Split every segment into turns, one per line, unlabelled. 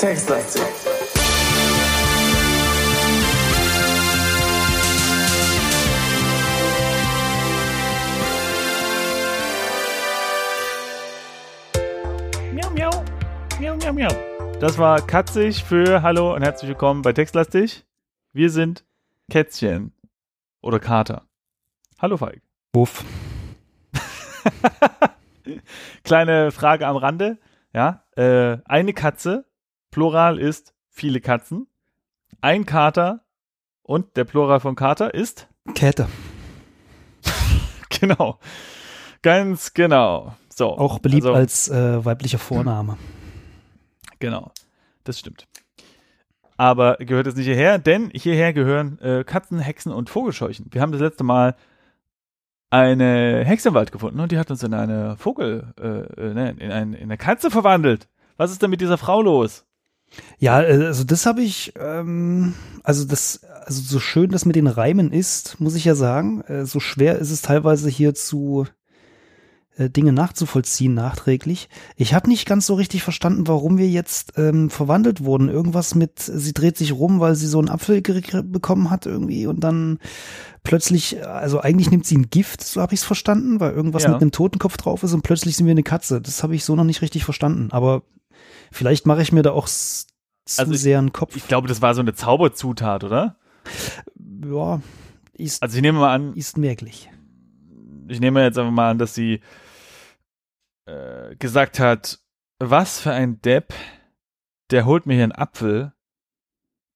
Textlastig.
Miau, miau. Miau, miau, miau. Das war Katzig für Hallo und herzlich willkommen bei Textlastig. Wir sind Kätzchen oder Kater. Hallo Falk.
Buff.
Kleine Frage am Rande. Ja, äh, eine Katze, Plural ist viele Katzen. Ein Kater und der Plural von Kater ist
Käthe.
genau. Ganz genau. So.
Auch beliebt
also,
als äh, weiblicher Vorname.
Genau. Das stimmt. Aber gehört es nicht hierher, denn hierher gehören äh, Katzen, Hexen und Vogelscheuchen. Wir haben das letzte Mal eine Hexe im Wald gefunden und die hat uns in eine Vogel, äh, äh, ne, in, ein, in eine Katze verwandelt. Was ist denn mit dieser Frau los?
Ja, äh, also das habe ich, ähm, also das, also so schön das mit den Reimen ist, muss ich ja sagen, äh, so schwer ist es teilweise hier zu äh, Dinge nachzuvollziehen nachträglich. Ich habe nicht ganz so richtig verstanden, warum wir jetzt ähm, verwandelt wurden. Irgendwas mit, sie dreht sich rum, weil sie so einen Apfel bekommen hat irgendwie und dann plötzlich, also eigentlich nimmt sie ein Gift, so habe ich es verstanden, weil irgendwas
Ja.
mit einem Totenkopf drauf ist und plötzlich sind wir eine Katze. Das habe ich so noch nicht richtig verstanden. Aber vielleicht mache ich mir da auch zu
Also ich-
sehr einen Kopf.
Ich glaube, das war so eine Zauberzutat, oder?
ja, ist,
Also ich nehme mal an,
ist merklich.
ich nehme jetzt einfach mal an, dass sie äh, gesagt hat, was für ein Depp, der holt mir hier einen Apfel.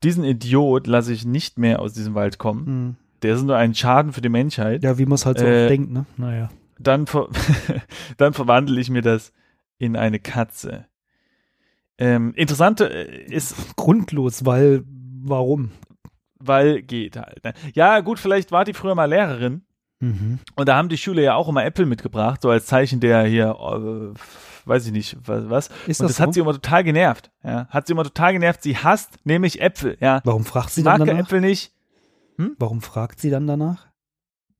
Diesen Idiot lasse ich nicht mehr aus diesem Wald kommen.
Hm.
Der ist nur ein Schaden für die Menschheit.
Ja, wie man es halt so
Äh,
denkt, ne? Naja.
Dann, ver dann verwandle ich mir das in eine Katze. Ähm, interessante äh, ist,
Grundlos, weil, warum?
weil geht halt. Ne? Ja, gut, vielleicht war die früher mal Lehrerin.
Mhm.
Und da haben die Schüler ja auch immer Äpfel mitgebracht, so als Zeichen der hier, äh, weiß ich nicht, was. was.
Ist
Und
das
das hat
so?
sie immer total genervt. Ja, hat sie immer total genervt. Sie hasst nämlich Äpfel. Ja,
Warum fragt sie
sie
dann
mag
danach?
Äpfel nicht.
Warum fragt sie dann danach?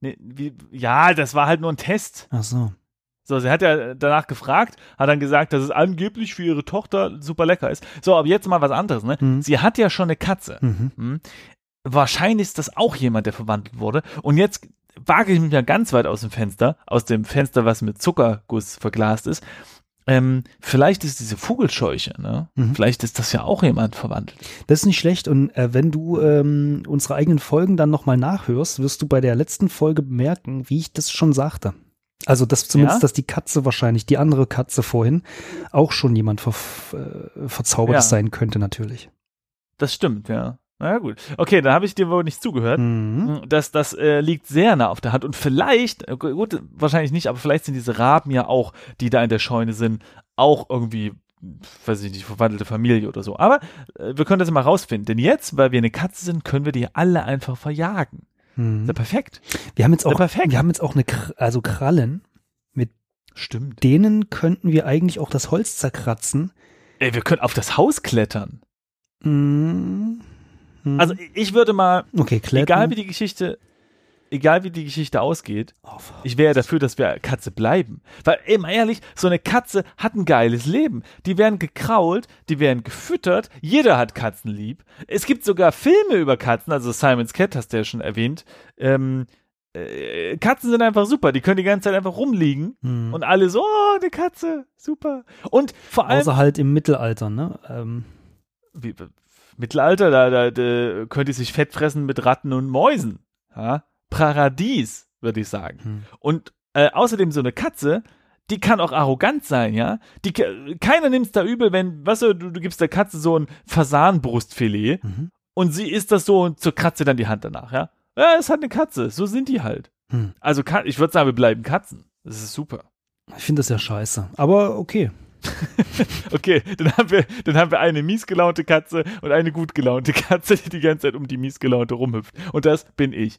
Nee, wie, ja, das war halt nur ein Test.
Ach so.
So, sie hat ja danach gefragt, hat dann gesagt, dass es angeblich für ihre Tochter super lecker ist. So, aber jetzt mal was anderes, ne?
Mhm.
Sie hat ja schon eine Katze.
Mhm.
Hm? Wahrscheinlich ist das auch jemand, der verwandelt wurde. Und jetzt wage ich mich mal ganz weit aus dem Fenster, aus dem Fenster, was mit Zuckerguss verglast ist. Ähm, vielleicht ist diese Vogelscheuche, ne?
Mhm.
Vielleicht ist das ja auch jemand verwandelt.
Das ist nicht schlecht. Und äh, wenn du ähm, unsere eigenen Folgen dann nochmal nachhörst, wirst du bei der letzten Folge bemerken, wie ich das schon sagte. Also, dass zumindest,
Ja?
dass die Katze wahrscheinlich, die andere Katze vorhin, auch schon jemand ver äh, Verzaubertes
Ja.
sein könnte, natürlich.
Das stimmt, ja. Na ja, gut. Okay, dann habe ich dir wohl nicht zugehört.
Mhm.
Das, das äh, liegt sehr nah auf der Hand. Und vielleicht, äh, gut, wahrscheinlich nicht, aber vielleicht sind diese Raben ja auch, die da in der Scheune sind, auch irgendwie, weiß ich nicht, verwandelte Familie oder so. Aber äh, wir können das mal rausfinden. Denn jetzt, weil wir eine Katze sind, können wir die alle einfach verjagen.
Mhm.
Ist ja perfekt.
Wir haben jetzt auch,
perfekt.
wir haben jetzt auch eine, also Krallen.
Stimmt.
Denen könnten wir eigentlich auch das Holz zerkratzen.
Ey, wir können auf das Haus klettern.
Mhm. Mhm.
Also ich würde mal,
okay,
egal wie die Geschichte, egal wie die Geschichte ausgeht,
Auf.
Ich wäre dafür, dass wir Katze bleiben. Weil, mal ehrlich, so eine Katze hat ein geiles Leben. Die werden gekrault, die werden gefüttert. Jeder hat Katzen lieb. Es gibt sogar Filme über Katzen, also Simon's Cat hast du ja schon erwähnt. Ähm, äh, Katzen sind einfach super. Die können die ganze Zeit einfach rumliegen.
Mhm.
Und alle so, oh, eine Katze, super. Und vor allem,
Außer halt im Mittelalter, ne? Ähm,
wie, Mittelalter, da, da, da könnte ich sich fett fressen mit Ratten und Mäusen. Ja? Paradies, würde ich sagen.
hm.
Und äh, außerdem so eine Katze, die kann auch arrogant sein, ja. Die, ke- keiner nimmt es da übel, wenn, weißt du, du, du gibst der Katze so ein Fasanbrustfilet
Mhm.
und sie isst das so und zur Katze dann die Hand danach, ja. Ja, es hat eine Katze, so sind die halt.
Hm.
Also ich würde sagen, wir bleiben Katzen. Das ist super.
Ich finde das ja scheiße. Aber okay.
Okay, dann haben wir, dann haben wir eine miesgelaunte Katze und eine gut gelaunte Katze, die die ganze Zeit um die miesgelaunte rumhüpft. Und das bin ich.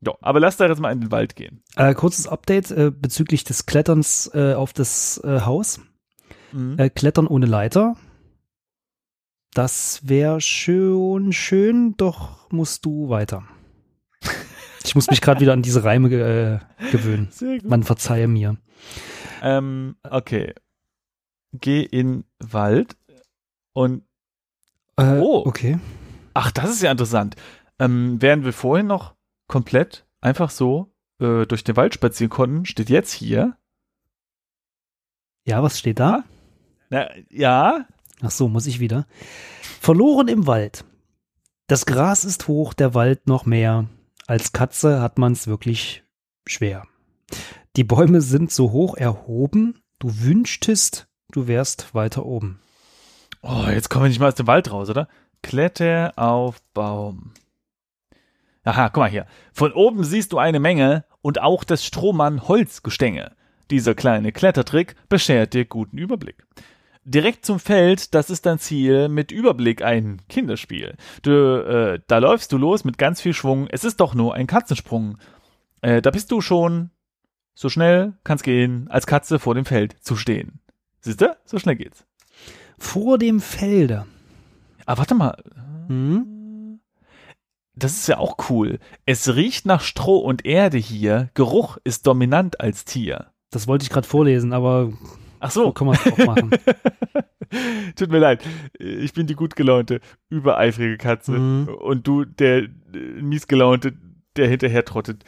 Ja, aber lass da jetzt mal in den Wald gehen.
Äh, kurzes Update äh, bezüglich des Kletterns äh, auf das äh, Haus.
Mhm.
Äh, Klettern ohne Leiter. Das wäre schon schön, doch musst du weiter. Ich muss mich gerade wieder an diese Reime äh, gewöhnen. Man verzeihe mir.
Ähm, okay. Geh in Wald und
Äh,
Oh.
Okay.
ach, das ist ja interessant. Ähm, während wir vorhin noch komplett einfach so äh, durch den Wald spazieren konnten, steht jetzt hier.
Ja, was steht da?
Na, ja,
Ach so, muss ich wieder. Verloren im Wald. Das Gras ist hoch, der Wald noch mehr. Als Katze hat man's wirklich schwer. Die Bäume sind so hoch erhoben, du wünschtest, du wärst weiter oben.
Oh, jetzt kommen wir nicht mal aus dem Wald raus, oder? Kletter auf Baum. Aha, guck mal hier. Von oben siehst du eine Menge und auch des Strohmann Holzgestänge. Dieser kleine Klettertrick beschert dir guten Überblick. Direkt zum Feld, das ist dein Ziel, mit Überblick ein Kinderspiel. Du, äh, da läufst du los mit ganz viel Schwung. Es ist doch nur ein Katzensprung. Äh, da bist du schon so schnell kann's gehen, als Katze vor dem Feld zu stehen. Siehst du? So schnell geht's.
Vor dem Felde.
Ah, warte mal.
Hm?
Das ist ja auch cool. Es riecht nach Stroh und Erde hier. Geruch ist dominant als Tier.
Das wollte ich gerade vorlesen, aber
Ach
so
so.
kann man es auch machen.
Tut mir leid. Ich bin die gut gelaunte, übereifrige Katze.
Mhm.
Und du, der äh, miesgelaunte, der hinterher trottet.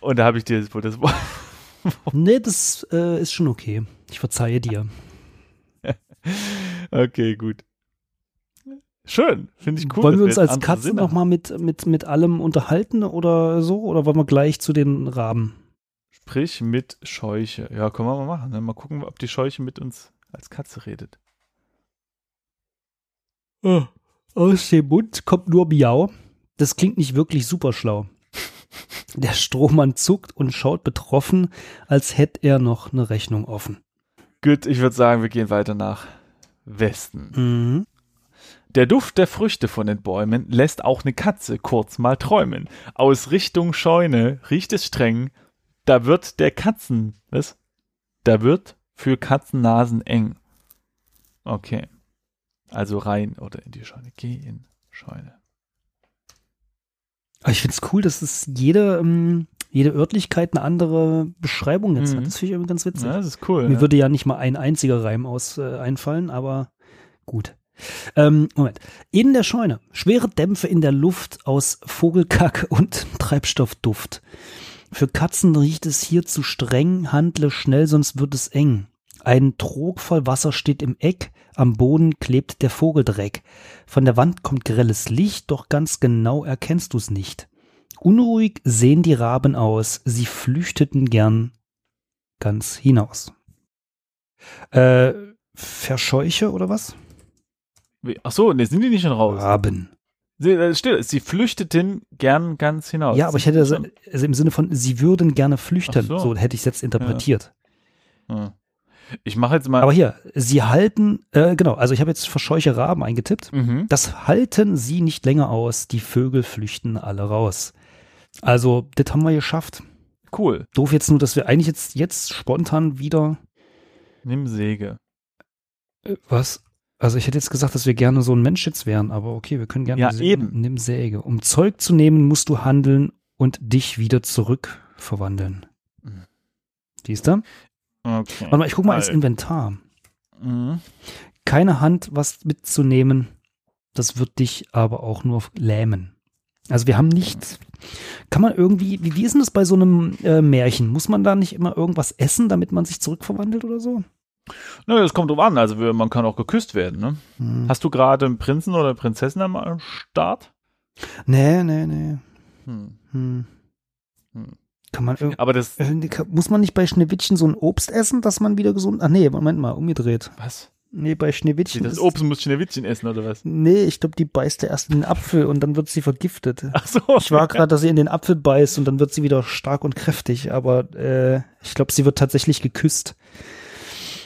Und da habe ich dir das Wort.
nee, das äh, ist schon okay. Ich verzeihe dir.
Okay, gut. Schön. Finde ich cool.
wollen wir uns als Katzen
Sinne
noch mal mit, mit, mit allem unterhalten oder so? Oder wollen wir gleich zu den Raben?
Sprich mit Scheuche. Ja, können wir mal machen. Ne? Mal gucken, ob die Scheuche mit uns als Katze redet.
Aus dem Mund kommt nur Miau. Das klingt nicht wirklich super schlau. Der Strohmann zuckt und schaut betroffen, als hätte er noch eine Rechnung offen.
Gut, ich würde sagen, wir gehen weiter nach Westen.
Mhm.
Der Duft der Früchte von den Bäumen lässt auch eine Katze kurz mal träumen. Aus Richtung Scheune riecht es streng. Da wird der Katzen, was? Da wird für Katzennasen eng. Okay. Also rein oder in die Scheune. Geh in Scheune.
Ich finde es cool, dass es jede, ähm, jede Örtlichkeit eine andere Beschreibung jetzt
Mhm.
hat. Das finde ich irgendwie ganz witzig.
Ja, das ist cool.
Mir
ja.
würde ja nicht mal ein einziger Reim aus äh, einfallen, aber gut. Ähm, Moment. In der Scheune. Schwere Dämpfe in der Luft aus Vogelkack und Treibstoffduft. Für Katzen riecht es hier zu streng, handle schnell, sonst wird es eng. Ein Trog voll Wasser steht im Eck, am Boden klebt der Vogeldreck. Von der Wand kommt grelles Licht, doch ganz genau erkennst du's nicht. Unruhig sehen die Raben aus, sie flüchteten gern ganz hinaus. Äh, Verscheuche oder was?
Ach so, ne, sind die nicht schon raus?
Raben.
Sie, äh, still, sie flüchteten gern ganz hinaus.
Ja, aber ich hätte, also also im Sinne von, sie würden gerne flüchten, so.
so.
hätte ich es jetzt interpretiert.
Hm. Ich mache jetzt mal.
Aber hier, sie halten, äh, genau, also ich habe jetzt Verscheuche Raben eingetippt.
mhm.
Das halten sie nicht länger aus, die Vögel flüchten alle raus. Also, das haben wir geschafft.
Cool.
Doof jetzt nur, dass wir eigentlich jetzt, jetzt spontan wieder,
Nimm Säge.
äh, was? Also ich hätte jetzt gesagt, dass wir gerne so ein Mensch jetzt wären, aber okay, wir können gerne
Ja, eben.
nimm Säge. Um Zeug zu nehmen, musst du handeln und dich wieder zurück verwandeln.
Mhm.
Siehst du?
Okay.
Warte mal, ich guck mal ins. Inventar.
Mhm.
Keine Hand, was mitzunehmen, das wird dich aber auch nur lähmen. Also wir haben nicht, kann man irgendwie, wie, wie ist denn das bei so einem äh, Märchen? Muss man da nicht immer irgendwas essen, damit man sich zurückverwandelt oder so?
Naja, das kommt drauf an. Also man kann auch geküsst werden. Ne?
Hm.
Hast du gerade einen Prinzen oder Prinzessin am Start?
Nee, nee, nee.
Hm.
Hm.
Hm.
Kann man irgendwie.
Aber das.
Äh, Muss man nicht bei Schneewittchen so ein Obst essen, dass man wieder gesund. Ach nee, Moment mal, umgedreht.
Was?
Nee, bei Schneewittchen.
Das Obst muss Schneewittchen essen oder was?
Nee, ich glaube, die beißt ja erst in den Apfel und dann wird sie vergiftet.
Ach so.
Ich war gerade, dass sie in den Apfel beißt und dann wird sie wieder stark und kräftig, aber äh, ich glaube, sie wird tatsächlich geküsst.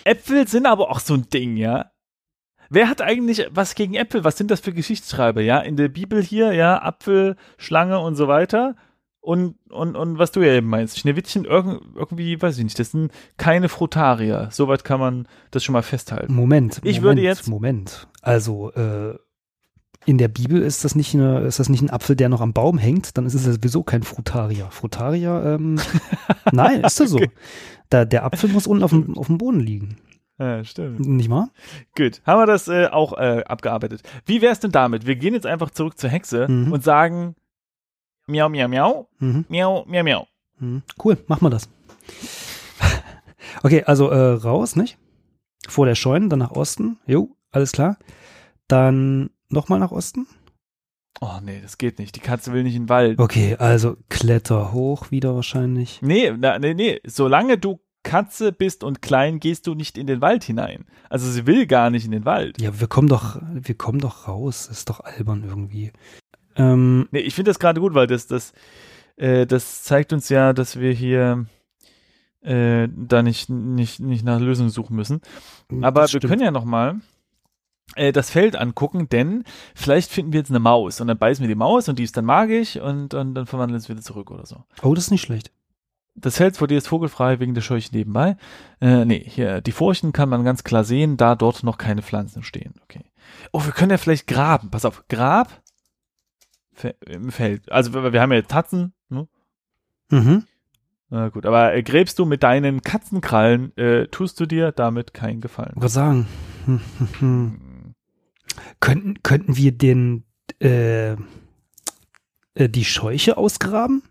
Äpfel sind aber auch so ein Ding, ja. Wer hat eigentlich was gegen Äpfel? Was sind das für Geschichtsschreiber, ja? In der Bibel hier, ja, Apfel, Schlange und so weiter. Und, und, und was du ja eben meinst, Schneewittchen irg irgendwie, weiß ich nicht, das sind keine Frutarier. Soweit kann man das schon mal festhalten.
Moment,
Ich
Moment,
würde jetzt-
Moment. Also, äh, in der Bibel ist das nicht eine, ist das nicht ein Apfel, der noch am Baum hängt, dann ist es sowieso kein Frutarier. Frutarier, ähm, nein, ist das so.
Okay.
Da, der Apfel muss unten auf dem, auf dem Boden liegen.
Ja, stimmt.
Nicht wahr?
Gut, haben wir das äh, auch äh, abgearbeitet. Wie wär's denn damit? Wir gehen jetzt einfach zurück zur Hexe
Mhm.
und sagen miau, miau, miau,
Mhm.
miau, miau, miau.
Mhm. Cool, machen wir das. okay, also äh, raus, nicht? Vor der Scheune, dann nach Osten. Jo, alles klar. Dann nochmal nach Osten.
Oh nee, das geht nicht. Die Katze will nicht in den Wald.
Okay, also Kletter hoch wieder wahrscheinlich.
Nee, na, nee, nee. Solange du Katze bist und klein, gehst du nicht in den Wald hinein. Also sie will gar nicht in den Wald.
Ja, wir kommen doch, wir kommen doch raus. Das ist doch albern irgendwie. Ähm,
Nee, ich finde das gerade gut, weil das, das, äh, das zeigt uns ja, dass wir hier äh, da nicht, nicht, nicht nach Lösungen suchen müssen. Aber
das
wir können ja noch mal äh, das Feld angucken, denn vielleicht finden wir jetzt eine Maus und dann beißen wir die Maus und die ist dann magisch und, und dann verwandeln wir uns wieder zurück oder so.
Oh, das ist nicht schlecht.
Das Feld vor dir ist vogelfrei wegen der Scheuche nebenbei. Äh, nee, hier, die Furchen kann man ganz klar sehen, da dort noch keine Pflanzen stehen. Okay. Oh, wir können ja vielleicht graben. Pass auf, Grab im Feld. Also wir, haben ja jetzt Tatzen, ne?
Mhm.
Na gut, aber äh, gräbst du mit deinen Katzenkrallen, äh, tust du dir damit keinen Gefallen.
Was sagen? Hm, hm, hm. Könnten, könnten wir den, äh, äh, die Scheuche ausgraben?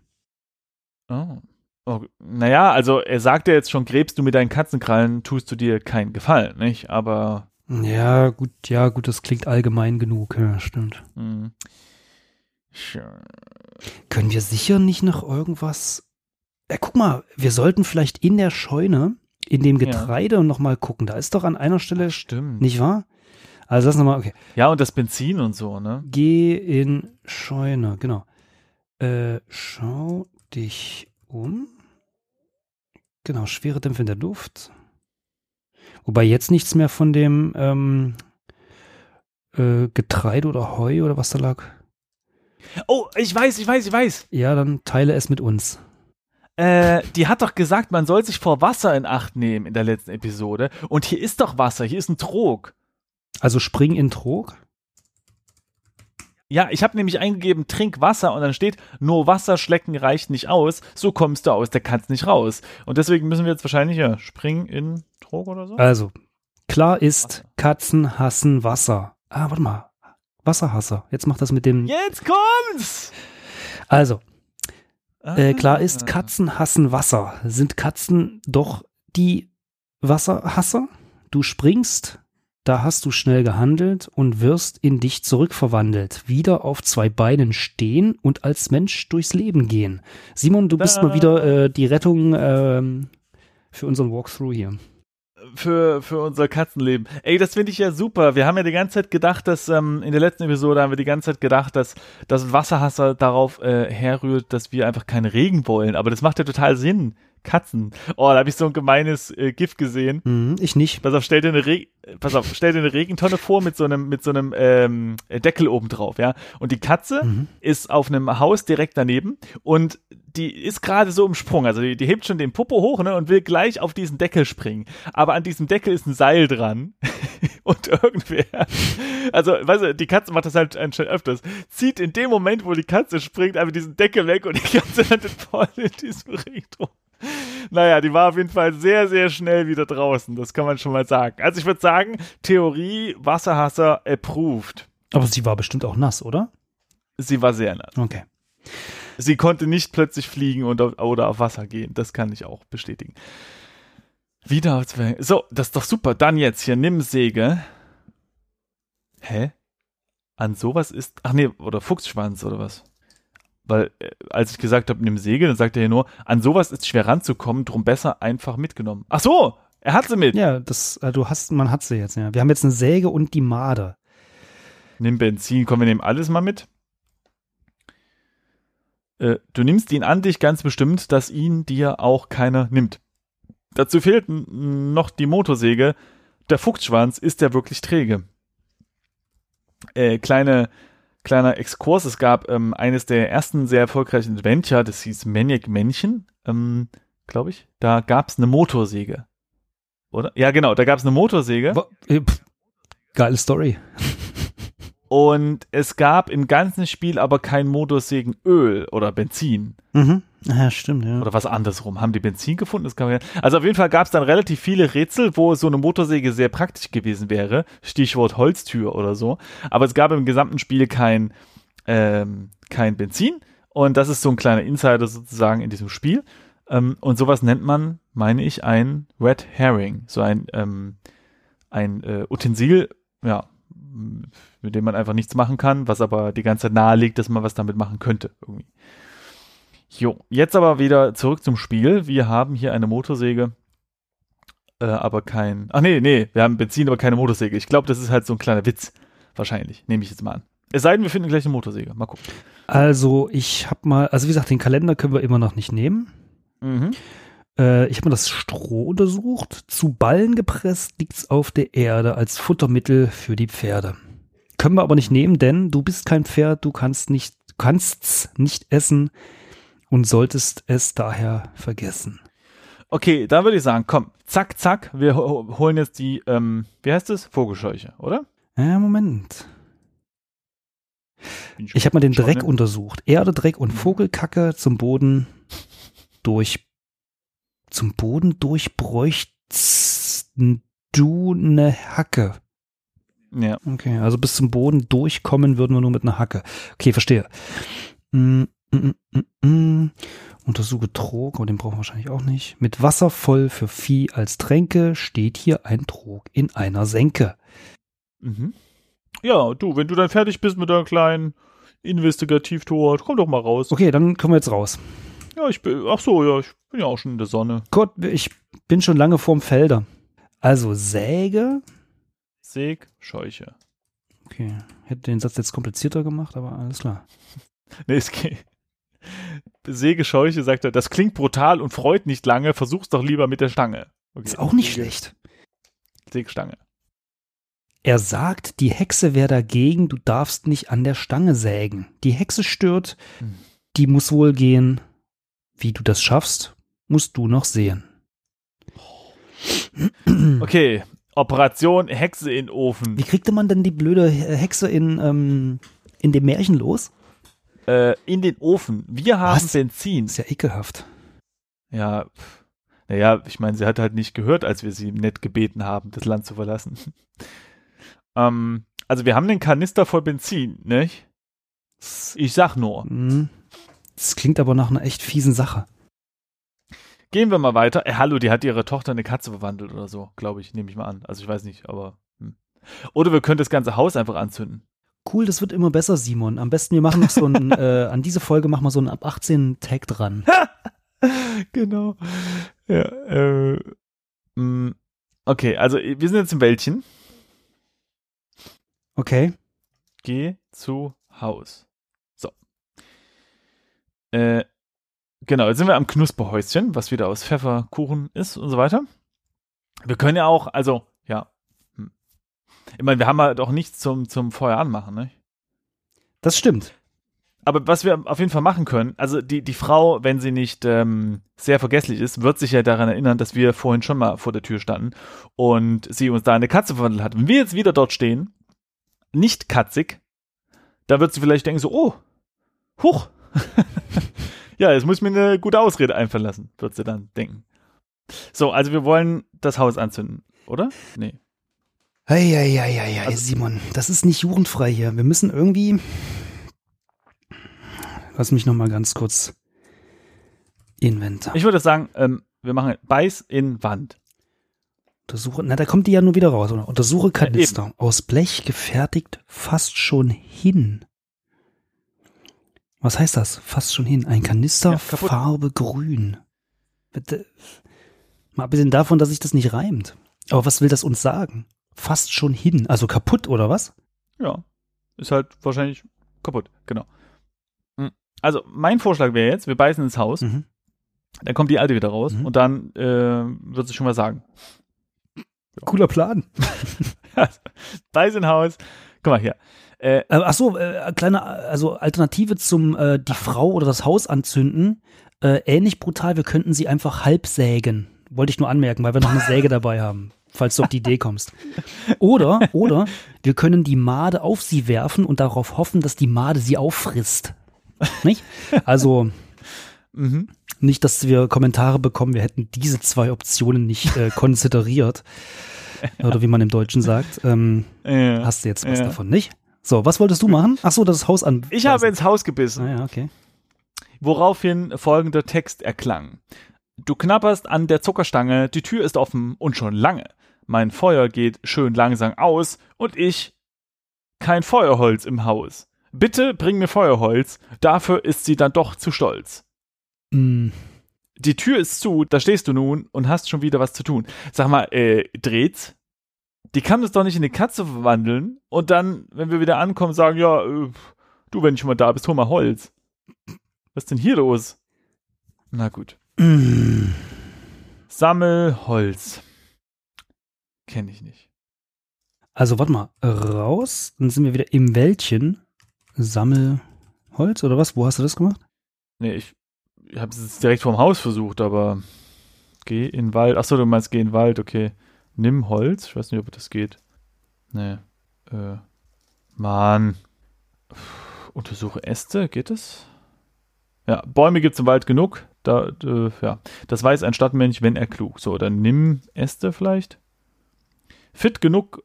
Oh. Oh, naja, also er sagt ja jetzt schon, gräbst du mit deinen Katzenkrallen, tust du dir keinen Gefallen, nicht? Aber
Ja, gut, ja, gut, das klingt allgemein genug, ja, stimmt. Können wir sicher nicht noch irgendwas. Ja, guck mal, wir sollten vielleicht in der Scheune, in dem
Ja.
Getreide noch mal gucken. Da ist doch an einer Stelle,
Stimmt.
nicht wahr? Also das nochmal, okay.
Ja, und das Benzin und so, ne?
Geh in Scheune, genau. Äh, schau dich um. Genau, schwere Dämpfe in der Luft. Wobei jetzt nichts mehr von dem ähm, äh, Getreide oder Heu oder was da lag.
Oh, ich weiß, ich weiß, ich weiß.
Ja, dann teile es mit uns.
Äh, die hat doch gesagt, man soll sich vor Wasser in Acht nehmen in der letzten Episode. Und hier ist doch Wasser, hier ist ein Trog.
Also spring in Trog.
Ja, ich habe nämlich eingegeben, trink Wasser und dann steht, nur Wasser schlecken reicht nicht aus. So kommst du aus der Katze nicht raus. Und deswegen müssen wir jetzt wahrscheinlich ja springen in Trog oder so.
Also, klar ist. Katzen hassen Wasser. Ah, warte mal. Wasserhasser. Jetzt macht das mit dem.
Jetzt kommt's!
Also, äh, klar ist,
Ah.
Katzen hassen Wasser. Sind Katzen doch die Wasserhasser? Du springst, da hast du schnell gehandelt und wirst in dich zurückverwandelt. Wieder auf zwei Beinen stehen und als Mensch durchs Leben gehen. Simon, du bist
Da.
mal wieder äh, die Rettung ähm, für unseren Walkthrough hier.
Für, für unser Katzenleben. Ey, das finde ich ja super. Wir haben ja die ganze Zeit gedacht, dass ähm, in der letzten Episode haben wir die ganze Zeit gedacht, dass dass Wasserhasser darauf äh, herrührt, dass wir einfach keinen Regen wollen. Aber das macht ja total Sinn. Katzen. Oh, da habe ich so ein gemeines äh, GIF gesehen.
Hm, ich nicht.
Pass auf, stell dir eine Re Pass auf, stell dir eine Regentonne vor mit so einem mit so einem ähm, Deckel oben drauf, ja. Und die Katze
Mhm.
ist auf einem Haus direkt daneben und die ist gerade so im Sprung. Also die, die hebt schon den Popo hoch ne, und will gleich auf diesen Deckel springen. Aber an diesem Deckel ist ein Seil dran. und irgendwer, also weißt du, die Katze macht das halt anscheinend öfters, zieht in dem Moment, wo die Katze springt, einfach diesen Deckel weg und die Katze landet voll in diesem Ring Naja, die war auf jeden Fall sehr, sehr schnell wieder draußen. Das kann man schon mal sagen. Also ich würde sagen, Theorie Wasserhasser approved.
Aber sie war bestimmt auch nass, oder?
Sie war sehr nass.
Okay.
Sie konnte nicht plötzlich fliegen und auf, oder auf Wasser gehen. Das kann ich auch bestätigen. Wieder So, das ist doch super. Dann jetzt hier, nimm Säge. Hä? An sowas ist. Ach nee, oder Fuchsschwanz oder was? Weil, äh, als ich gesagt habe, nimm Säge, dann sagt er hier nur, an sowas ist schwer ranzukommen, drum besser einfach mitgenommen. Ach so, er hat sie mit.
Ja, das, äh, du hast, man hat sie jetzt, ja. Wir haben jetzt eine Säge und die Made.
Nimm Benzin, komm, wir nehmen alles mal mit. Äh, du nimmst ihn an dich ganz bestimmt, dass ihn dir auch keiner nimmt. Dazu fehlt noch die Motorsäge. Der Fuchsschwanz ist ja wirklich träge. Äh, kleine, kleiner Exkurs, es gab ähm, eines der ersten sehr erfolgreichen Adventure, das hieß Maniac Männchen, ähm, glaube ich. Da gab es eine Motorsäge. Oder? Ja, genau, da gab es eine Motorsäge.
Äh, Geile Story.
Und es gab im ganzen Spiel aber kein Motorsägenöl oder Benzin.
Mhm. Ja, stimmt, ja.
Oder was andersrum. Haben die Benzin gefunden? Das kann man ja. Also auf jeden Fall gab es dann relativ viele Rätsel, wo so eine Motorsäge sehr praktisch gewesen wäre. Stichwort Holztür oder so. Aber es gab im gesamten Spiel kein, ähm, kein Benzin. Und das ist so ein kleiner Insider sozusagen in diesem Spiel. Ähm, und sowas nennt man, meine ich, ein Red Herring. So ein, ähm, ein äh, Utensil, ja, mit dem man einfach nichts machen kann, was aber die ganze Zeit nahe liegt, dass man was damit machen könnte. Irgendwie. Jo, jetzt aber wieder zurück zum Spiel. Wir haben hier eine Motorsäge, äh, aber kein. Ach nee, nee, wir haben Benzin, aber keine Motorsäge. Ich glaube, das ist halt so ein kleiner Witz. Wahrscheinlich. Nehme ich jetzt mal an. Es sei denn, wir finden gleich eine Motorsäge. Mal gucken.
Also, ich habe mal, also wie gesagt, den Kalender können wir immer noch nicht nehmen.
Mhm.
Äh, ich habe mal das Stroh untersucht. Zu Ballen gepresst liegt's auf der Erde als Futtermittel für die Pferde. Können wir aber nicht nehmen, denn du bist kein Pferd, du kannst nicht, kannst's nicht essen und solltest es daher vergessen.
Okay, da würde ich sagen, komm, zack, zack, wir ho holen jetzt die, ähm, wie heißt es? Vogelscheuche, oder?
Ja, Moment.
Bin
Ich habe mal den Dreck untersucht. Erde, Dreck und
Mhm.
Vogelkacke zum Boden durch zum Boden durch bräuchtest du eine Hacke.
Ja.
Okay, also bis zum Boden durchkommen würden wir nur mit einer Hacke. Okay, verstehe. Mm, mm, mm, mm, mm. Untersuche Trog, aber den brauchen wir wahrscheinlich auch nicht. Mit Wasser voll für Vieh als Tränke steht hier ein Trog in einer Senke.
Mhm. Ja, du, wenn du dann fertig bist mit deinem kleinen Investigativtour, komm doch mal raus.
Okay, dann kommen wir jetzt raus.
Ja, ich bin, ach so, ja, ich bin ja auch schon in der Sonne.
Gott, ich bin schon lange vorm Felder. Also Säge.
Seg, Scheuche.
Okay, hätte den Satz jetzt komplizierter gemacht, aber alles klar.
Nee, es geht. Säge, Scheuche, sagt er, das klingt brutal und freut nicht lange, versuch's doch lieber mit der Stange. Okay.
Ist auch nicht
Säge,
schlecht.
Sägstange.
Er sagt, die Hexe wäre dagegen, du darfst nicht an der Stange sägen. Die Hexe stört,
Hm.
die muss wohl gehen. Wie du das schaffst, musst du noch sehen.
Okay, Operation Hexe in Ofen.
Wie kriegte man denn die blöde Hexe in, ähm, in dem Märchen los?
Äh, in den Ofen. Wir haben
Was?
Benzin.
Ist ja ekelhaft.
Ja, naja, ich meine, sie hat halt nicht gehört, als wir sie nett gebeten haben, das Land zu verlassen. ähm, also wir haben den Kanister voll Benzin, nicht? Ich sag nur.
Hm. Das klingt aber nach einer echt fiesen Sache.
Gehen wir mal weiter. Äh, hallo, die hat ihre Tochter in eine Katze verwandelt oder so, glaube ich, nehme ich mal an. Also ich weiß nicht, aber. Hm. Oder wir können das ganze Haus einfach anzünden.
Cool, das wird immer besser, Simon. Am besten, wir machen noch so ein, äh, an diese Folge machen wir so einen ab 18 Tag dran.
genau. Ja, äh, mh, okay, also wir sind jetzt im Wäldchen.
Okay.
Geh zu Haus. Äh, genau, jetzt sind wir am Knusperhäuschen, was wieder aus Pfefferkuchen ist und so weiter. Wir können ja auch, also, ja. Hm. Ich meine, wir haben halt auch nichts zum, zum Feuer anmachen, ne?
Das stimmt.
Aber was wir auf jeden Fall machen können, also die, die Frau, wenn sie nicht ähm, sehr vergesslich ist, wird sich ja daran erinnern, dass wir vorhin schon mal vor der Tür standen und sie uns da in eine Katze verwandelt hat. Wenn wir jetzt wieder dort stehen, nicht katzig, da wird sie vielleicht denken so, oh, huch. ja, jetzt muss ich mir eine gute Ausrede einfallen lassen, wird sie dann denken. So, also wir wollen das Haus anzünden, oder? Nee.
Eieieiei,
Also-
Simon, das ist nicht jugendfrei hier. Wir müssen irgendwie. Lass mich noch mal ganz kurz Inventar.
Ich würde sagen, ähm, wir machen Beiß in Wand.
Untersuche, na, da kommt die ja nur wieder raus. Oder? Untersuche Kanister. Aus Blech gefertigt, fast schon hin. Was heißt das? Fast schon hin. Ein Kanister,
Ja.
Farbe grün. Bitte. Mal abgesehen davon, dass sich das nicht reimt. Aber was will das uns sagen? Fast schon hin. Also kaputt, oder was?
Ja, ist halt wahrscheinlich kaputt, genau. Hm. Also mein Vorschlag wäre jetzt, wir beißen ins Haus,
Mhm.
dann kommt die Alte wieder raus
Mhm.
und dann äh, wird sie schon mal sagen.
Cooler Plan.
Beiß ins Haus, guck mal hier. Äh,
Äh, ach so, äh, kleine, also Alternative zum äh, die Frau oder das Haus anzünden. Äh, ähnlich brutal, wir könnten sie einfach halb sägen. Wollte ich nur anmerken, weil wir noch eine Säge dabei haben. falls du auf die Idee kommst. Oder, oder wir können die Made auf sie werfen und darauf hoffen, dass die Made sie auffrisst. Nicht? Also
Mhm.
nicht, dass wir Kommentare bekommen, wir hätten diese zwei Optionen nicht äh, konsideriert. Oder wie man im Deutschen sagt. Ähm,
Ja.
hast du jetzt was
Ja.
davon, nicht? So, was wolltest du machen? Ach so, das Haus an.
Ich habe ins Haus gebissen.
Ah, ja, okay.
Woraufhin folgender Text erklang. Du knabberst an der Zuckerstange, die Tür ist offen und schon lange. Mein Feuer geht schön langsam aus und ich kein Feuerholz im Haus. Bitte bring mir Feuerholz, dafür ist sie dann doch zu stolz.
Mm,
Die Tür ist zu, da stehst du nun und hast schon wieder was zu tun. Sag mal, äh, dreht's? Die kann es doch nicht in eine Katze verwandeln und dann, wenn wir wieder ankommen, sagen, ja, äh, du, wenn ich schon mal da bist, hol mal Holz. Was ist denn hier los? Na gut.
mm.
Sammel Holz. Kenne ich nicht.
Also, warte mal, raus, dann sind wir wieder im Wäldchen. Sammelholz oder was? Wo hast du das gemacht?
Nee, ich, ich habe es jetzt direkt vorm Haus versucht, aber geh in den Wald. Achso, du meinst geh in den Wald, okay. Nimm Holz. Ich weiß nicht, ob das geht. Nee. Äh. Mann. Untersuche Äste, geht es? Ja, Bäume gibt's im Wald genug. Da, äh, ja. Das weiß ein Stadtmensch, wenn er klug. So, dann nimm Äste vielleicht. Fit genug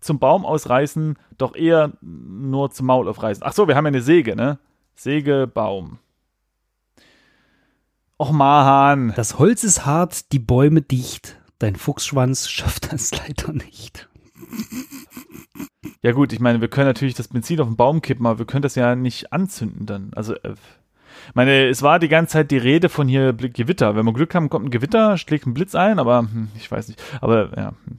zum Baum ausreißen, doch eher nur zum Maul aufreißen. Ach so, wir haben ja eine Säge, ne? Säge, Baum. Och, Mahan.
Das Holz ist hart, die Bäume dicht. Dein Fuchsschwanz schafft das leider nicht.
Ja gut, ich meine, wir können natürlich das Benzin auf den Baum kippen, aber wir können das ja nicht anzünden dann. Also, äh, ich meine, es war die ganze Zeit die Rede von hier Gewitter. Wenn wir Glück haben, kommt ein Gewitter, schlägt ein Blitz ein, aber hm, ich weiß nicht. Aber ja, hm.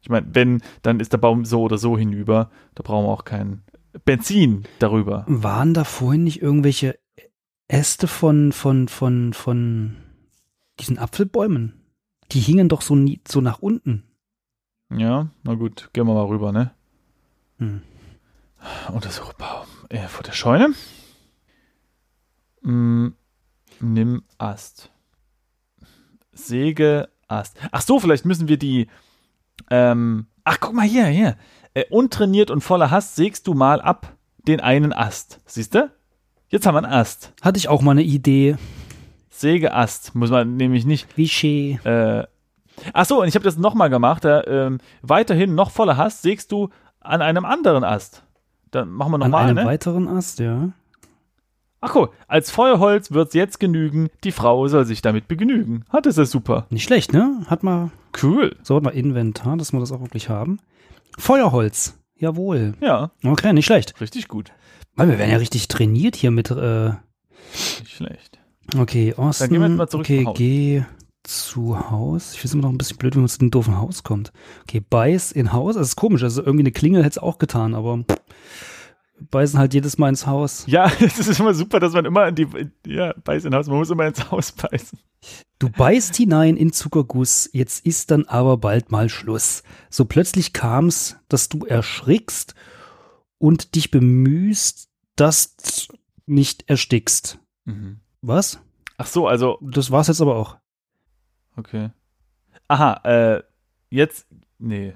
ich meine, wenn, dann ist der Baum so oder so hinüber. Da brauchen wir auch kein Benzin darüber.
Waren da vorhin nicht irgendwelche Äste von, von, von, von diesen Apfelbäumen? Die hingen doch so, nie, so nach unten.
Ja, na gut, gehen wir mal rüber, ne?
Hm.
Untersuche Baum. Äh, vor der Scheune. Mm, nimm Ast. Säge Ast. Ach so, vielleicht müssen wir die. Ähm, ach, guck mal hier, hier. Äh, untrainiert und voller Hass sägst du mal ab den einen Ast. Siehst du? Jetzt haben wir einen Ast.
Hatte ich auch mal eine Idee.
Sägeast. Muss man nämlich nicht.
Vichy.
Äh, ach so, und ich habe das nochmal gemacht. Da, ähm, weiterhin noch voller Hass sägst du an einem anderen Ast. Dann machen wir
An
nochmal,
einem
ne?
weiteren Ast, ja.
Ach cool, als Feuerholz wird's jetzt genügen, die Frau soll sich damit begnügen. Hat es ist super.
Nicht schlecht, ne? Hat mal,
Cool.
so hat mal Inventar, dass wir das auch wirklich haben. Feuerholz. Jawohl.
Ja,
Okay, nicht schlecht.
richtig gut.
Weil wir werden ja richtig trainiert hier mit, äh,
Nicht schlecht.
Okay, Osten.
Dann gehen wir jetzt mal zurück
okay,
zum
geh zu Haus. Ich finde es immer noch ein bisschen blöd, wenn man zu einem doofen Haus kommt. Okay, beiß in Haus. Das ist komisch. Also irgendwie eine Klingel hätte es auch getan, aber beißen halt jedes Mal ins Haus.
Ja, es ist immer super, dass man immer in die, ja, beißt in Haus, man muss immer ins Haus beißen.
Du beißt hinein in Zuckerguss, jetzt ist dann aber bald mal Schluss. So plötzlich kam's, dass du erschrickst und dich bemühst, dass du nicht erstickst.
Mhm.
Was?
Ach so, also,
Das war's jetzt aber auch.
okay. Aha, äh, jetzt, nee.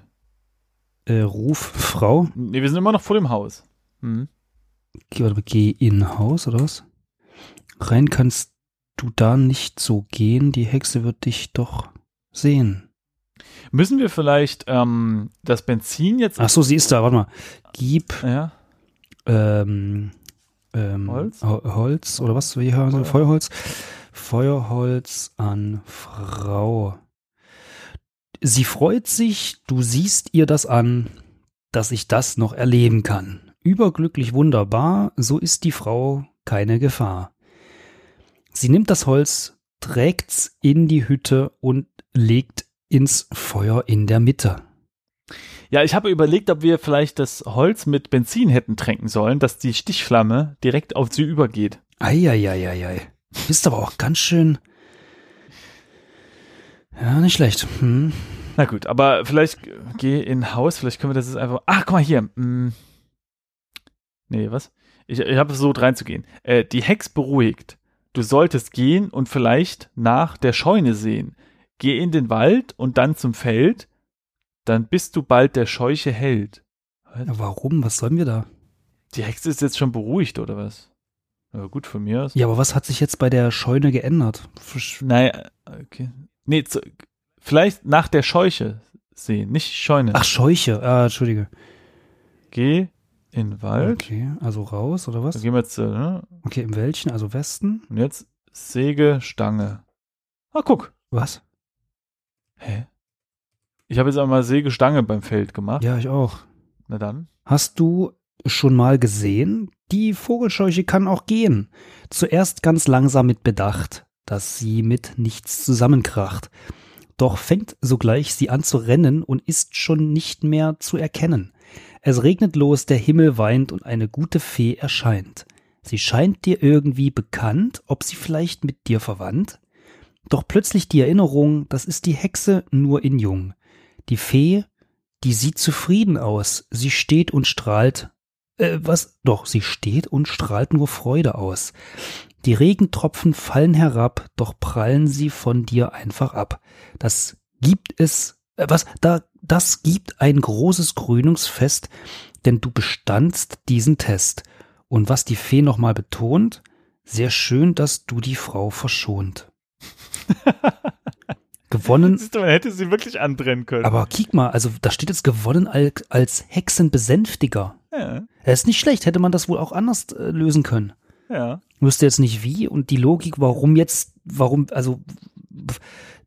Äh, Ruf Frau.
Nee, wir sind immer noch vor dem Haus. Mhm.
Geh, warte mal, geh in Haus oder was? Rein kannst du da nicht so gehen, die Hexe wird dich doch sehen.
Müssen wir vielleicht, ähm, das Benzin jetzt,
Ach so, sie ist da, warte mal. Gib
ja,
ähm, ähm,
Holz?
Ho- Holz oder was? Wie heißt das? Feuerholz? Feuerholz an Frau. Sie freut sich, du siehst ihr das an, dass ich das noch erleben kann. Überglücklich wunderbar, so ist die Frau keine Gefahr. Sie nimmt das Holz, trägt's in die Hütte und legt ins Feuer in der Mitte.
Ja, ich habe überlegt, ob wir vielleicht das Holz mit Benzin hätten tränken sollen, dass die Stichflamme direkt auf sie übergeht.
Eieieiei. Bist aber auch ganz schön. Ja, nicht schlecht. Hm.
Na gut, aber vielleicht geh in Haus, vielleicht können wir das jetzt einfach. Ach, guck mal hier. Hm. Nee, was? Ich, ich habe versucht reinzugehen. Äh, die Hex beruhigt. Du solltest gehen und vielleicht nach der Scheune sehen. Geh in den Wald und dann zum Feld. Dann bist du bald der scheuche Held.
Ja, warum? Was sollen wir da?
Die Hexe ist jetzt schon beruhigt, oder was? Ja, gut, von mir aus.
Ja, aber was hat sich jetzt bei der Scheune geändert? Versch
Naja, okay. Nee, zu, vielleicht nach der Scheuche sehen, nicht Scheune.
Ach, Scheuche. Ah, Entschuldige.
Geh in den Wald.
Okay, also raus, oder
Dann
was?
gehen wir jetzt, ne?
Okay, im welchen? Also Westen?
Und jetzt Sägestange. Ah, guck.
Was?
Hä? Ich habe jetzt einmal Sägestange beim Feld gemacht.
Ja, ich auch.
Na dann.
Hast du schon mal gesehen? Die Vogelscheuche kann auch gehen. Zuerst ganz langsam mit Bedacht, dass sie mit nichts zusammenkracht. Doch fängt sogleich sie an zu rennen und ist schon nicht mehr zu erkennen. Es regnet los, der Himmel weint und eine gute Fee erscheint. Sie scheint dir irgendwie bekannt, ob sie vielleicht mit dir verwandt? Doch plötzlich die Erinnerung, das ist die Hexe nur in Jung. Die Fee, die sieht zufrieden aus. Sie steht und strahlt. Äh, was? Doch, sie steht und strahlt nur Freude aus. Die Regentropfen fallen herab, doch prallen sie von dir einfach ab. Das gibt es, äh, was? Da, das gibt ein großes Krönungsfest, denn du bestandst diesen Test. Und was die Fee nochmal betont, sehr schön, dass du die Frau verschont. Gewonnen,
Siehst du, man hätte sie wirklich antrennen können.
aber kick mal, also da steht jetzt gewonnen als, als Hexenbesänftiger.
ja,
Das ist nicht schlecht, hätte man das wohl auch anders äh, lösen können.
ja.
Wüsste jetzt nicht wie und die Logik, warum jetzt, warum, also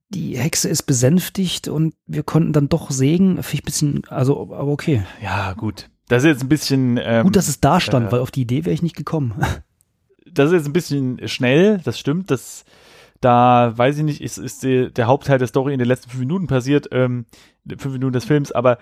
die Hexe ist besänftigt und wir konnten dann doch sägen, finde ich ein bisschen, also, aber okay.
Ja, gut. Das ist jetzt ein bisschen. Ähm,
Gut, dass es da stand,
äh,
weil auf die Idee wäre ich nicht gekommen.
das ist jetzt ein bisschen schnell, das stimmt. Das, da weiß ich nicht, ist, ist die, der Hauptteil der Story in den letzten fünf Minuten passiert, ähm, fünf Minuten des Films, aber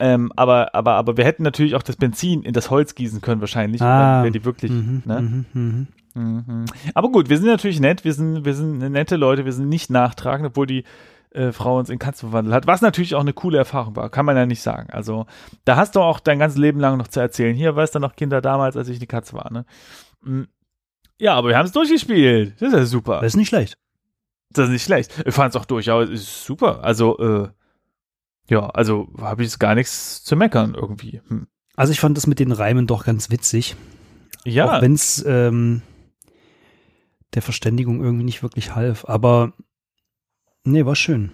ähm, aber, aber, aber wir hätten natürlich auch das Benzin in das Holz gießen können, wahrscheinlich.
Ah.
wäre die wirklich.
Mhm,
ne?
mhm, mhm.
Mhm. Aber gut, wir sind natürlich nett, wir sind, wir sind nette Leute, wir sind nicht nachtragend, obwohl die äh, Frau uns in Katze verwandelt hat, was natürlich auch eine coole Erfahrung war, kann man ja nicht sagen. Also, da hast du auch dein ganzes Leben lang noch zu erzählen. Hier weißt du noch Kinder damals, als ich die Katze war, ne? Ja, aber wir haben es durchgespielt. Das ist ja super.
Das ist nicht schlecht.
Das ist nicht schlecht. Ich fand es auch durchaus ist super. Also, äh, ja, also habe ich jetzt gar nichts zu meckern irgendwie. Hm.
Also ich fand das mit den Reimen doch ganz witzig.
Ja,
Auch wenn es ähm, der Verständigung irgendwie nicht wirklich half. Aber nee, war schön.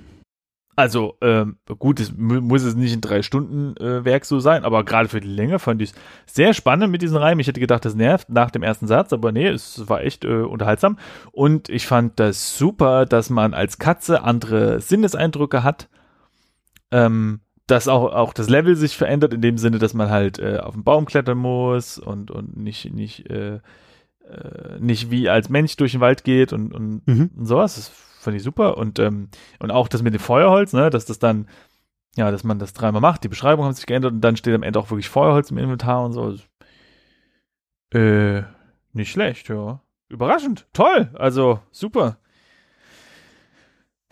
Also, ähm, gut, es mu- muss es nicht ein Drei-Stunden-Werk so sein, aber gerade für die Länge fand ich es sehr spannend mit diesen Reimen. Ich hätte gedacht, das nervt nach dem ersten Satz, aber nee, es war echt äh, unterhaltsam. Und ich fand das super, dass man als Katze andere Sinneseindrücke hat. Ähm, dass auch, auch das Level sich verändert, in dem Sinne, dass man halt äh, auf den Baum klettern muss und, und nicht, nicht, äh, äh, nicht wie als Mensch durch den Wald geht und, und
Mhm.
und sowas. Das fand ich super. Und, ähm, und auch das mit dem Feuerholz, ne, dass das dann, ja, dass man das dreimal macht. Die Beschreibungen haben sich geändert und dann steht am Ende auch wirklich Feuerholz im Inventar und so. Also, Äh, nicht schlecht, ja. Überraschend. Toll. Also, super.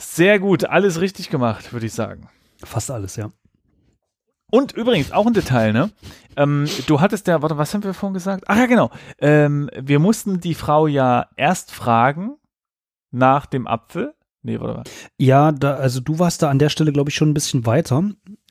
Sehr gut. Alles richtig gemacht, würde ich sagen.
Fast alles, ja.
Und übrigens, auch ein Detail, ne? Ähm, du hattest ja, warte, was haben wir vorhin gesagt? Ach ja, genau. Ähm, wir mussten die Frau ja erst fragen nach dem Apfel. Nee, warte mal.
Ja, da, also du warst da an der Stelle, glaube ich, schon ein bisschen weiter.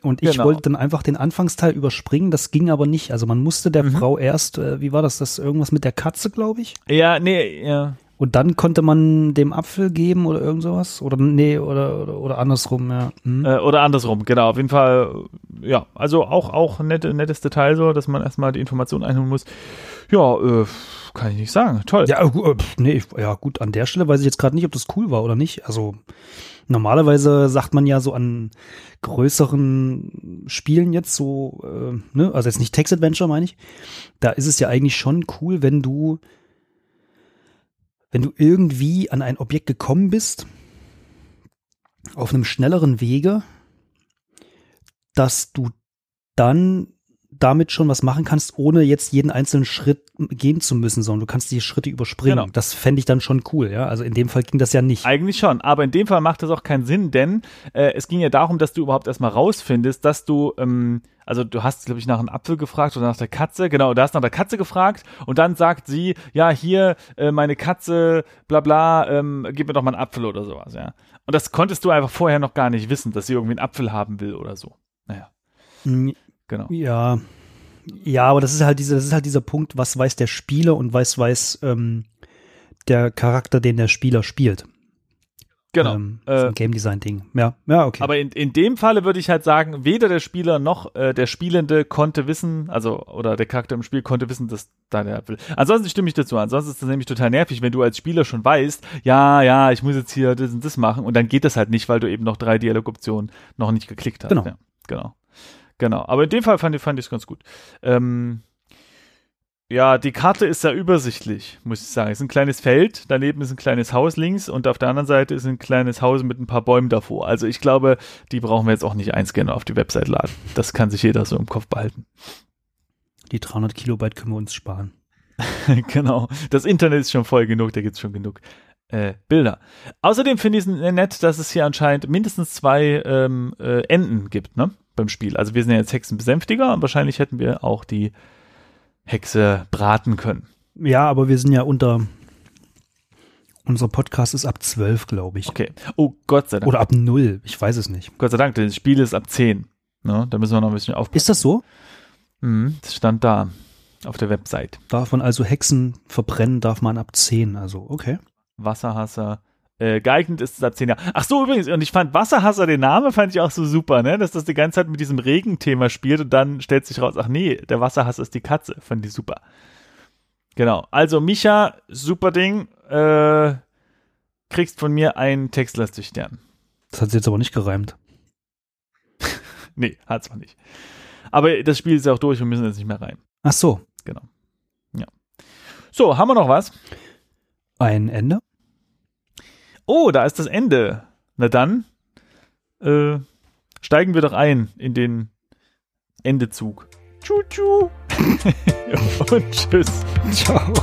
Und ich
Genau.
wollte dann einfach den Anfangsteil überspringen. Das ging aber nicht. Also man musste der
Mhm.
Frau erst, äh, wie war das, das irgendwas mit der Katze, glaube ich?
Ja, nee, ja.
Und dann konnte man dem Apfel geben oder irgend sowas? Oder nee, oder, oder, oder andersrum, ja. Hm.
Äh, oder andersrum, genau. Auf jeden Fall, ja. Also auch, auch ein nette, nettes Detail so, dass man erstmal die Information einholen muss. Ja, äh, kann ich nicht sagen. Toll.
Ja, äh, nee, ja gut, an der Stelle weiß ich jetzt gerade nicht, ob das cool war oder nicht. Also normalerweise sagt man ja so an größeren Spielen jetzt so, äh, ne, also jetzt nicht Text-Adventure meine ich, da ist es ja eigentlich schon cool, wenn du, wenn du irgendwie an ein Objekt gekommen bist, auf einem schnelleren Wege, dass du dann damit schon was machen kannst, ohne jetzt jeden einzelnen Schritt gehen zu müssen, sondern du kannst die Schritte überspringen.
Genau.
Das fände ich dann schon cool, ja. Also in dem Fall ging das ja nicht.
Eigentlich schon, aber in dem Fall macht das auch keinen Sinn, denn äh, es ging ja darum, dass du überhaupt erstmal rausfindest, dass du, ähm, also du hast, glaube ich, nach einem Apfel gefragt oder nach der Katze, genau, du hast nach der Katze gefragt und dann sagt sie, ja, hier, äh, meine Katze, bla bla, ähm, gib mir doch mal einen Apfel oder sowas, ja. Und das konntest du einfach vorher noch gar nicht wissen, dass sie irgendwie einen Apfel haben will oder so. Naja,
Mm,
genau.
Ja. Ja, aber das ist halt dieser, das ist halt dieser Punkt, was weiß der Spieler und was weiß ähm, der Charakter, den der Spieler spielt.
Genau.
Ähm,
äh,
Game Design Ding. Ja, ja, okay.
Aber in, in dem Falle würde ich halt sagen, weder der Spieler noch äh, der Spielende konnte wissen, also oder der Charakter im Spiel konnte wissen, dass da der will. Ansonsten stimme ich dazu. Ansonsten ist das nämlich total nervig, wenn du als Spieler schon weißt, ja, ja, ich muss jetzt hier das und das machen und dann geht das halt nicht, weil du eben noch drei Dialogoptionen noch nicht geklickt hast.
Genau.
Ja, genau. Genau. Aber in dem Fall fand ich fand ich es ganz gut. Ähm, ja, die Karte ist sehr übersichtlich, muss ich sagen. Es ist ein kleines Feld, daneben ist ein kleines Haus links und auf der anderen Seite ist ein kleines Haus mit ein paar Bäumen davor. Also ich glaube, die brauchen wir jetzt auch nicht einscannen und auf die Website laden. Das kann sich jeder so im Kopf behalten.
die 300 Kilobyte können wir uns sparen.
genau. Das Internet ist schon voll genug, da gibt's schon genug äh, Bilder. Außerdem finde ich es nett, dass es hier anscheinend mindestens zwei ähm, äh, Enden gibt, ne? Beim Spiel. Also wir sind ja jetzt Hexenbesänftiger und wahrscheinlich hätten wir auch die Hexe braten können.
Ja, aber wir sind ja unter. Unser Podcast ist ab 12, glaube ich.
Okay. Oh, Gott sei Dank.
Oder ab 0. Ich weiß es nicht.
Gott sei Dank, denn das Spiel ist ab 10. Ne? Da müssen wir noch ein bisschen aufpassen.
Ist das so?
Mhm, das stand da auf der Website.
Darf man also Hexen verbrennen, darf man ab 10. Also, okay.
Wasserhasser. Äh, geeignet ist es ab 10 Jahren. Ach so, übrigens, und ich fand Wasserhasser, den Namen fand ich auch so super, ne? Dass das die ganze Zeit mit diesem Regenthema spielt und dann stellt sich raus, ach nee, der Wasserhasser ist die Katze. Fand ich super. Genau. Also, Micha, super Ding. Äh, kriegst von mir einen Textlastig-Stern.
Das hat sich jetzt aber nicht gereimt.
Nee, hat's mal nicht. Aber das Spiel ist ja auch durch, wir müssen jetzt nicht mehr rein.
Ach so.
So, haben wir noch was?
Ein Ende?
Oh, da ist das Ende. Na dann, äh, steigen wir doch ein in den Endezug. Tschu-tschu. Und tschüss.
Ciao.